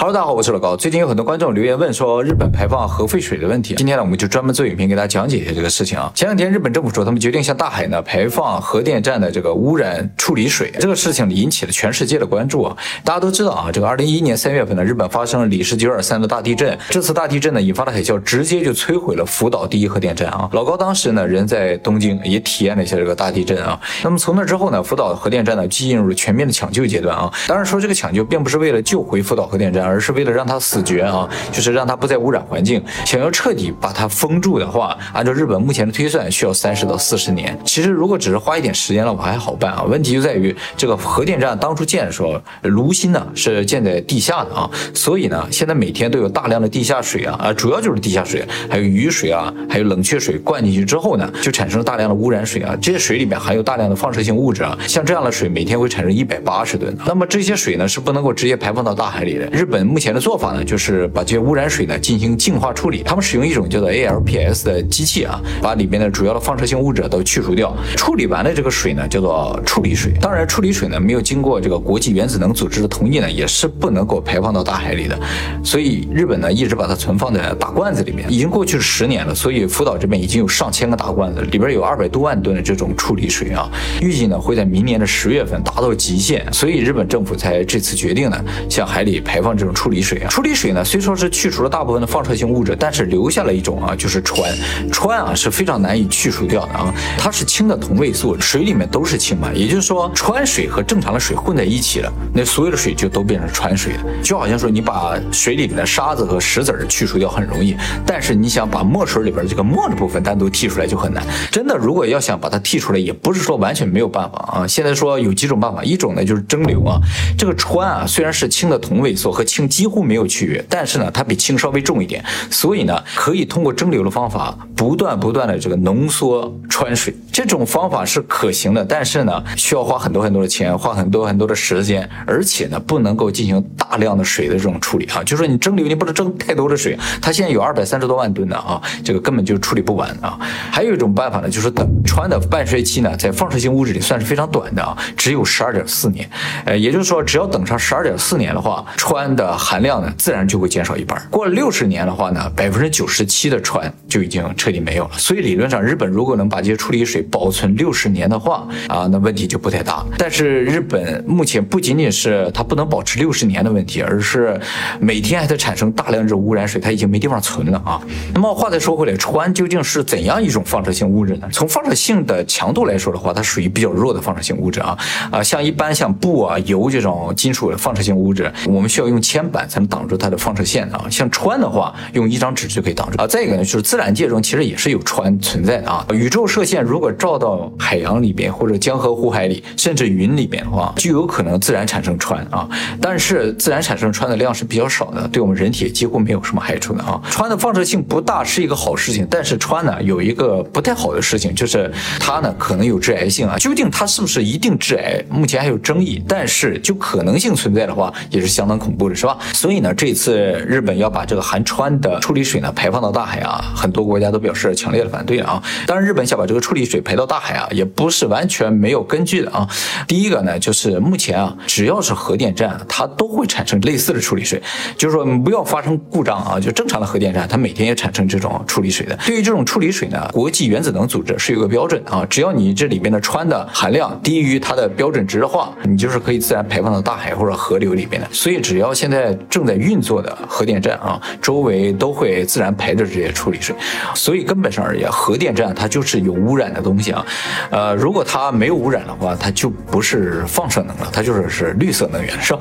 Hello，大家好，我是老高。最近有很多观众留言问说日本排放核废水的问题，今天呢我们就专门做影片给大家讲解一下这个事情啊。前两天日本政府说他们决定向大海呢排放核电站的这个污染处理水，这个事情引起了全世界的关注啊。大家都知道啊，这个二零一一年三月份呢，日本发生了里氏九点三的大地震，这次大地震呢引发的海啸直接就摧毁了福岛第一核电站啊。老高当时呢人在东京，也体验了一下这个大地震啊。那么从那之后呢，福岛核电站呢进入了全面的抢救阶段啊。当然说这个抢救并不是为了救回福岛核电站。而是为了让它死绝啊，就是让它不再污染环境。想要彻底把它封住的话，按照日本目前的推算，需要三十到四十年。其实如果只是花一点时间了，我还好办啊。问题就在于这个核电站当初建的时候，炉心呢是建在地下的啊，所以呢，现在每天都有大量的地下水啊啊，主要就是地下水，还有雨水啊，还有冷却水灌进去之后呢，就产生了大量的污染水啊。这些水里面含有大量的放射性物质啊，像这样的水每天会产生一百八十吨。那么这些水呢是不能够直接排放到大海里的。日本。目前的做法呢，就是把这些污染水呢进行净化处理。他们使用一种叫做 ALPS 的机器啊，把里面的主要的放射性物质都去除掉。处理完的这个水呢，叫做处理水。当然，处理水呢没有经过这个国际原子能组织的同意呢，也是不能够排放到大海里的。所以日本呢一直把它存放在大罐子里面。已经过去十年了，所以福岛这边已经有上千个大罐子，里边有二百多万吨的这种处理水啊。预计呢会在明年的十月份达到极限，所以日本政府才这次决定呢向海里排放这种。处理水啊，处理水呢，虽说是去除了大部分的放射性物质，但是留下了一种啊，就是氚。氚啊是非常难以去除掉的啊，它是氢的同位素，水里面都是氢嘛，也就是说，氚水和正常的水混在一起了，那所有的水就都变成氚水了。就好像说你把水里面的沙子和石子儿去除掉很容易，但是你想把墨水里边这个墨的部分单独剔出来就很难。真的，如果要想把它剔出来，也不是说完全没有办法啊。现在说有几种办法，一种呢就是蒸馏啊，这个氚啊虽然是氢的同位素和氢。几乎没有区别，但是呢，它比氢稍微重一点，所以呢，可以通过蒸馏的方法，不断不断的这个浓缩川水。这种方法是可行的，但是呢，需要花很多很多的钱，花很多很多的时间，而且呢，不能够进行大量的水的这种处理啊。就是说你蒸馏，你不能蒸太多的水，它现在有二百三十多万吨的啊，这个根本就处理不完啊。还有一种办法呢，就是等氚的半衰期呢，在放射性物质里算是非常短的啊，只有十二点四年。呃，也就是说，只要等上十二点四年的话，氚的含量呢，自然就会减少一半。过了六十年的话呢，百分之九十七的氚就已经彻底没有了。所以理论上，日本如果能把这些处理水保存六十年的话啊，那问题就不太大。但是日本目前不仅仅是它不能保持六十年的问题，而是每天还在产生大量这种污染水，它已经没地方存了啊。那么话再说回来，氚究竟是怎样一种放射性物质呢？从放射性的强度来说的话，它属于比较弱的放射性物质啊啊，像一般像布啊、油这种金属的放射性物质，我们需要用铅板才能挡住它的放射线啊。像氚的话，用一张纸就可以挡住啊。再一个呢，就是自然界中其实也是有氚存在的啊。宇宙射线如果照到海洋里边或者江河湖海里，甚至云里边的话，就有可能自然产生氚啊。但是自然产生氚的量是比较少的，对我们人体几乎没有什么害处的啊。氚的放射性不大是一个好事情，但是氚呢有一个不太好的事情，就是它呢可能有致癌性啊。究竟它是不是一定致癌，目前还有争议。但是就可能性存在的话，也是相当恐怖的，是吧？所以呢，这次日本要把这个含氚的处理水呢排放到大海啊，很多国家都表示强烈的反对啊。当然，日本想把这个处理水排到大海。啊，也不是完全没有根据的啊。第一个呢，就是目前啊，只要是核电站，它都会产生类似的处理水，就是说不要发生故障啊。就正常的核电站，它每天也产生这种处理水的。对于这种处理水呢，国际原子能组织是有个标准啊，只要你这里边的氚的含量低于它的标准值的话，你就是可以自然排放到大海或者河流里边的。所以只要现在正在运作的核电站啊，周围都会自然排着这些处理水。所以根本上而言，核电站它就是有污染的东东西啊。呃，如果它没有污染的话，它就不是放射能了，它就是是绿色能源，是吧？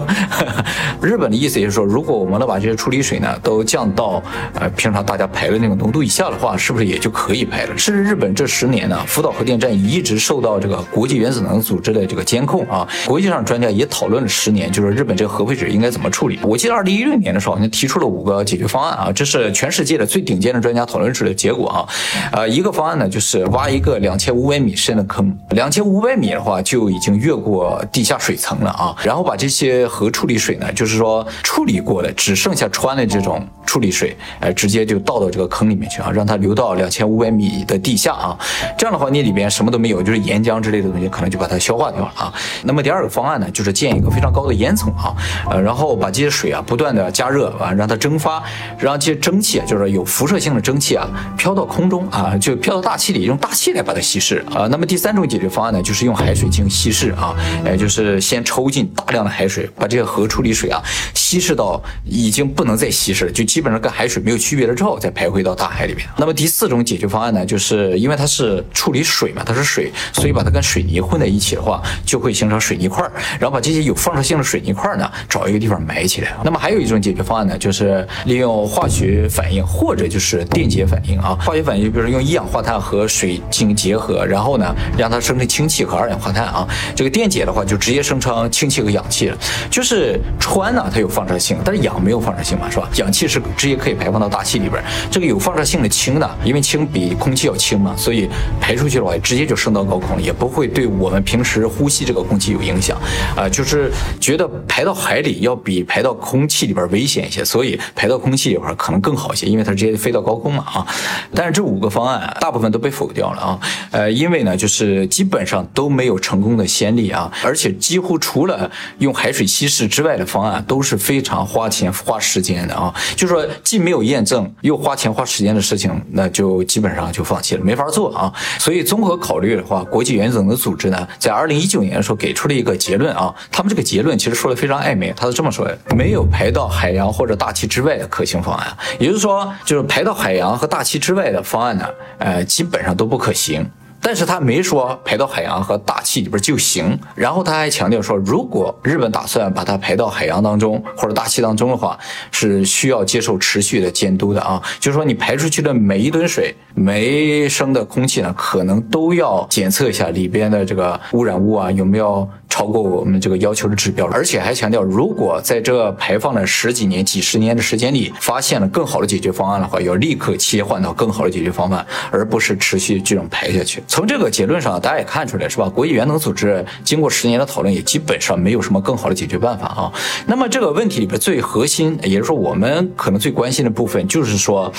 日本的意思也是说，如果我们能把这些处理水呢都降到呃平常大家排的那个浓度以下的话，是不是也就可以排了？甚至日本这十年呢，福岛核电站一直受到这个国际原子能组织的这个监控啊，国际上专家也讨论了十年，就是日本这个核废水应该怎么处理。我记得二零一六年的时候，好像提出了五个解决方案啊，这是全世界的最顶尖的专家讨论出的结果啊。呃，一个方案呢就是挖一个两。千五百米深的坑，两千五百米的话就已经越过地下水层了啊。然后把这些核处理水呢，就是说处理过的，只剩下穿的这种处理水，哎，直接就倒到这个坑里面去啊，让它流到两千五百米的地下啊。这样的话，你里边什么都没有，就是岩浆之类的东西，可能就把它消化掉了啊。那么第二个方案呢，就是建一个非常高的烟囱啊，呃，然后把这些水啊不断的加热啊，让它蒸发，让这些蒸汽啊，就是有辐射性的蒸汽啊，飘到空中啊，就飘到大气里，用大气来把它稀释啊。那么第三种解决方案呢，就是用海水进行稀释啊，哎，就是先抽进大量的海水，把这个核处理水啊稀释到已经不能再稀释了，就基本上跟海水没有区别了之后，再排回到大海里面。那么第四种解决方案呢，就是因为它是处理水嘛，它是水，所以把它跟水泥混在一起的话，就会形成水泥块儿，然后把这些有放射性的水泥块呢，找一个地方埋起来。那么还有一种解决方案呢，就是利用化学反应或者就是电解反应啊，化学反应比如说用一氧化碳和水进行结合，然后呢让它生成氢气和二氧化碳啊。这个电解的话就直接生成氢气和氧气了。就是氚呢，它有放射性，但是氧没有放射性嘛，是吧？氧气是直接可以排放到大气里边。这个有放射性的氢呢，因为氢比空气要轻嘛，所以排出去的话直接就升到高空，也不会对我们平时呼吸这个空气有影响。啊，就是觉得排到海里要比排到空气里边危险一些，所以排到空气里边可能更好一些，因为它直接飞到高空嘛啊。但是这五个方案大部分都被否掉了啊，呃，因为呢，就是基本上都没有成功的先例啊，而且几乎除了用海水稀释之外的方案都是非常花钱花时间的啊，就说既没有验证又花钱花时间的事情，那就基本上就放弃了，没法做啊。所以综合考虑的话，国际原子能的组织呢，在二零一九年的时候给出了一个结论啊，他们这个结论其实说的非常暧昧，他是这么说的：没有排到海洋或者大气之外的可行方案，也就是说，就是排到海洋和大气之外的方案呢，呃，基本上都不可行。但是他没说排到海洋和大气里边就行，然后他还强调说，如果日本打算把它排到海洋当中或者大气当中的话，是需要接受持续的监督的啊，就是说你排出去的每一吨水、每升的空气呢，可能都要检测一下里边的这个污染物啊有没有。超过我们这个要求的指标了，而且还强调，如果在这排放了十几年、几十年的时间里，发现了更好的解决方案的话，要立刻切换到更好的解决方案，而不是持续这种排下去。从这个结论上，大家也看出来，是吧？国际原能组织经过十年的讨论，也基本上没有什么更好的解决办法啊。那么这个问题里边最核心，也就是说我们可能最关心的部分，就是说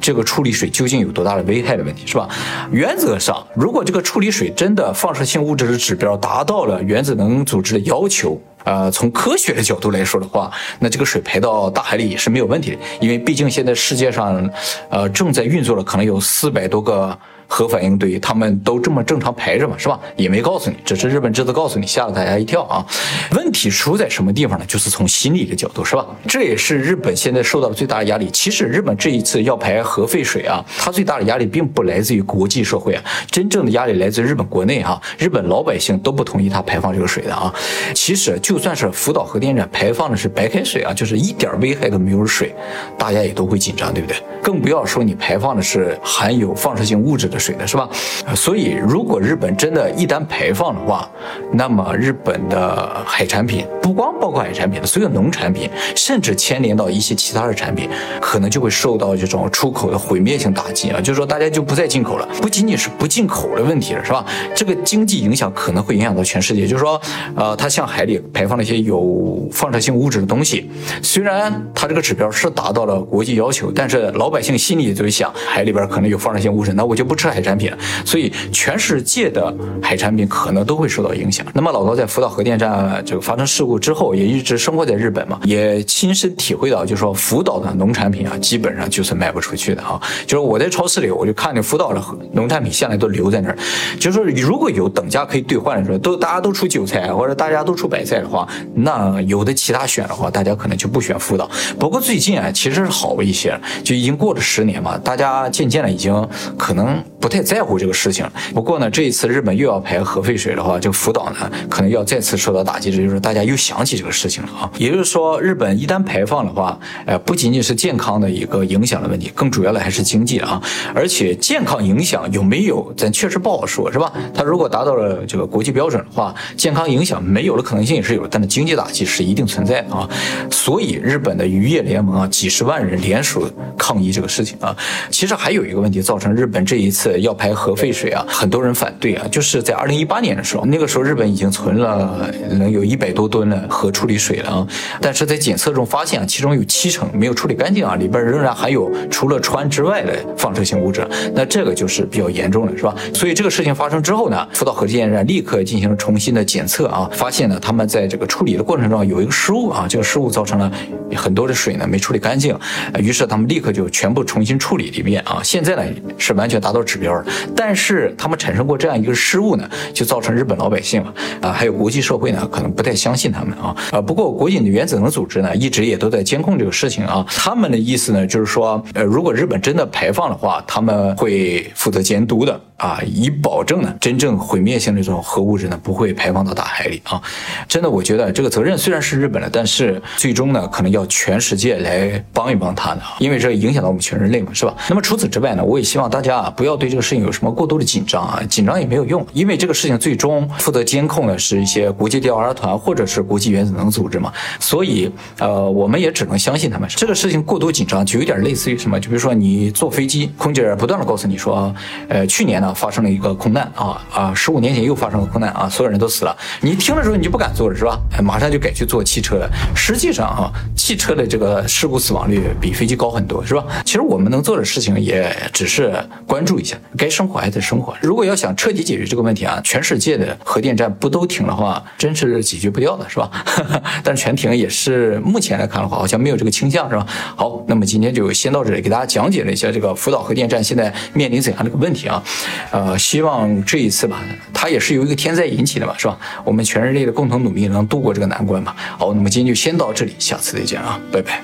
这个处理水究竟有多大的危害的问题，是吧？原则上，如果这个处理水真的放射性物质的指标达到了原子能组织的要求，呃，从科学的角度来说的话，那这个水排到大海里也是没有问题的，因为毕竟现在世界上，呃，正在运作的可能有四百多个。核反应堆，他们都这么正常排着嘛，是吧？也没告诉你，只是日本制造告诉你，吓了大家一跳啊。问题出在什么地方呢？就是从心理的角度，是吧？这也是日本现在受到的最大的压力。其实日本这一次要排核废水啊，它最大的压力并不来自于国际社会啊，真正的压力来自日本国内啊。日本老百姓都不同意它排放这个水的啊。其实就算是福岛核电站排放的是白开水啊，就是一点危害都没有的水，大家也都会紧张，对不对？更不要说你排放的是含有放射性物质的。水的是吧？所以如果日本真的一旦排放的话，那么日本的海产品不光包括海产品的所有农产品，甚至牵连到一些其他的产品，可能就会受到这种出口的毁灭性打击啊！就是说大家就不再进口了，不仅仅是不进口的问题了，是吧？这个经济影响可能会影响到全世界。就是说，呃，它向海里排放了一些有放射性物质的东西，虽然它这个指标是达到了国际要求，但是老百姓心里就会想，海里边可能有放射性物质，那我就不吃。海产品，所以全世界的海产品可能都会受到影响。那么老高在福岛核电站这个发生事故之后，也一直生活在日本嘛，也亲身体会到，就是说福岛的农产品啊，基本上就是卖不出去的啊。就是我在超市里，我就看见福岛的农产品向来都留在那儿。就是说，如果有等价可以兑换的时候，都大家都出韭菜或者大家都出白菜的话，那有的其他选的话，大家可能就不选福岛。不过最近啊，其实是好了一些，就已经过了十年嘛，大家渐渐的已经可能。不太在乎这个事情。不过呢，这一次日本又要排核废水的话，这个福岛呢可能要再次受到打击。这就是大家又想起这个事情了啊。也就是说，日本一旦排放的话，呃，不仅仅是健康的一个影响的问题，更主要的还是经济啊。而且健康影响有没有，咱确实不好说，是吧？它如果达到了这个国际标准的话，健康影响没有的可能性也是有，但是经济打击是一定存在的啊。所以日本的渔业联盟啊，几十万人联署抗议这个事情啊。其实还有一个问题造成日本这一次。次要排核废水啊，很多人反对啊，就是在二零一八年的时候，那个时候日本已经存了能有一百多吨的核处理水了啊，但是在检测中发现啊，其中有七成没有处理干净啊，里边仍然含有除了氚之外的放射性物质，那这个就是比较严重的，是吧？所以这个事情发生之后呢，福岛核电站立刻进行了重新的检测啊，发现呢他们在这个处理的过程中有一个失误啊，这个失误造成了很多的水呢没处理干净，于是他们立刻就全部重新处理了一遍啊，现在呢是完全达到指标了，但是他们产生过这样一个失误呢，就造成日本老百姓啊啊还有国际社会呢可能不太相信他们啊啊，不过国际的原子能组织呢一直也都在监控这个事情啊，他们的意思呢就是说，呃如果日本真的排放的话，他们会负责监督的。啊，以保证呢，真正毁灭性的这种核物质呢不会排放到大海里啊！真的，我觉得这个责任虽然是日本的，但是最终呢，可能要全世界来帮一帮他呢，因为这影响到我们全人类嘛，是吧？那么除此之外呢，我也希望大家啊不要对这个事情有什么过多的紧张啊，紧张也没有用，因为这个事情最终负责监控的是一些国际调查团或者是国际原子能组织嘛，所以呃，我们也只能相信他们。这个事情过多紧张就有点类似于什么？就比如说你坐飞机，空姐不断的告诉你说，呃，去年呢。发生了一个空难啊啊！十五年前又发生了空难啊！所有人都死了。你听的时候你就不敢坐了是吧？哎，马上就改去坐汽车了。实际上啊，汽车的这个事故死亡率比飞机高很多是吧？其实我们能做的事情也只是关注一下，该生活还得生活。如果要想彻底解决这个问题啊，全世界的核电站不都停的话，真是解决不掉的是吧？但是全停也是目前来看的话，好像没有这个倾向是吧？好，那么今天就先到这里，给大家讲解了一下这个福岛核电站现在面临怎样的一个问题啊。呃，希望这一次吧，它也是由一个天灾引起的嘛，是吧？我们全人类的共同努力能度过这个难关吧。好，那么今天就先到这里，下次再见啊，拜拜。